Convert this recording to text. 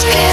scared.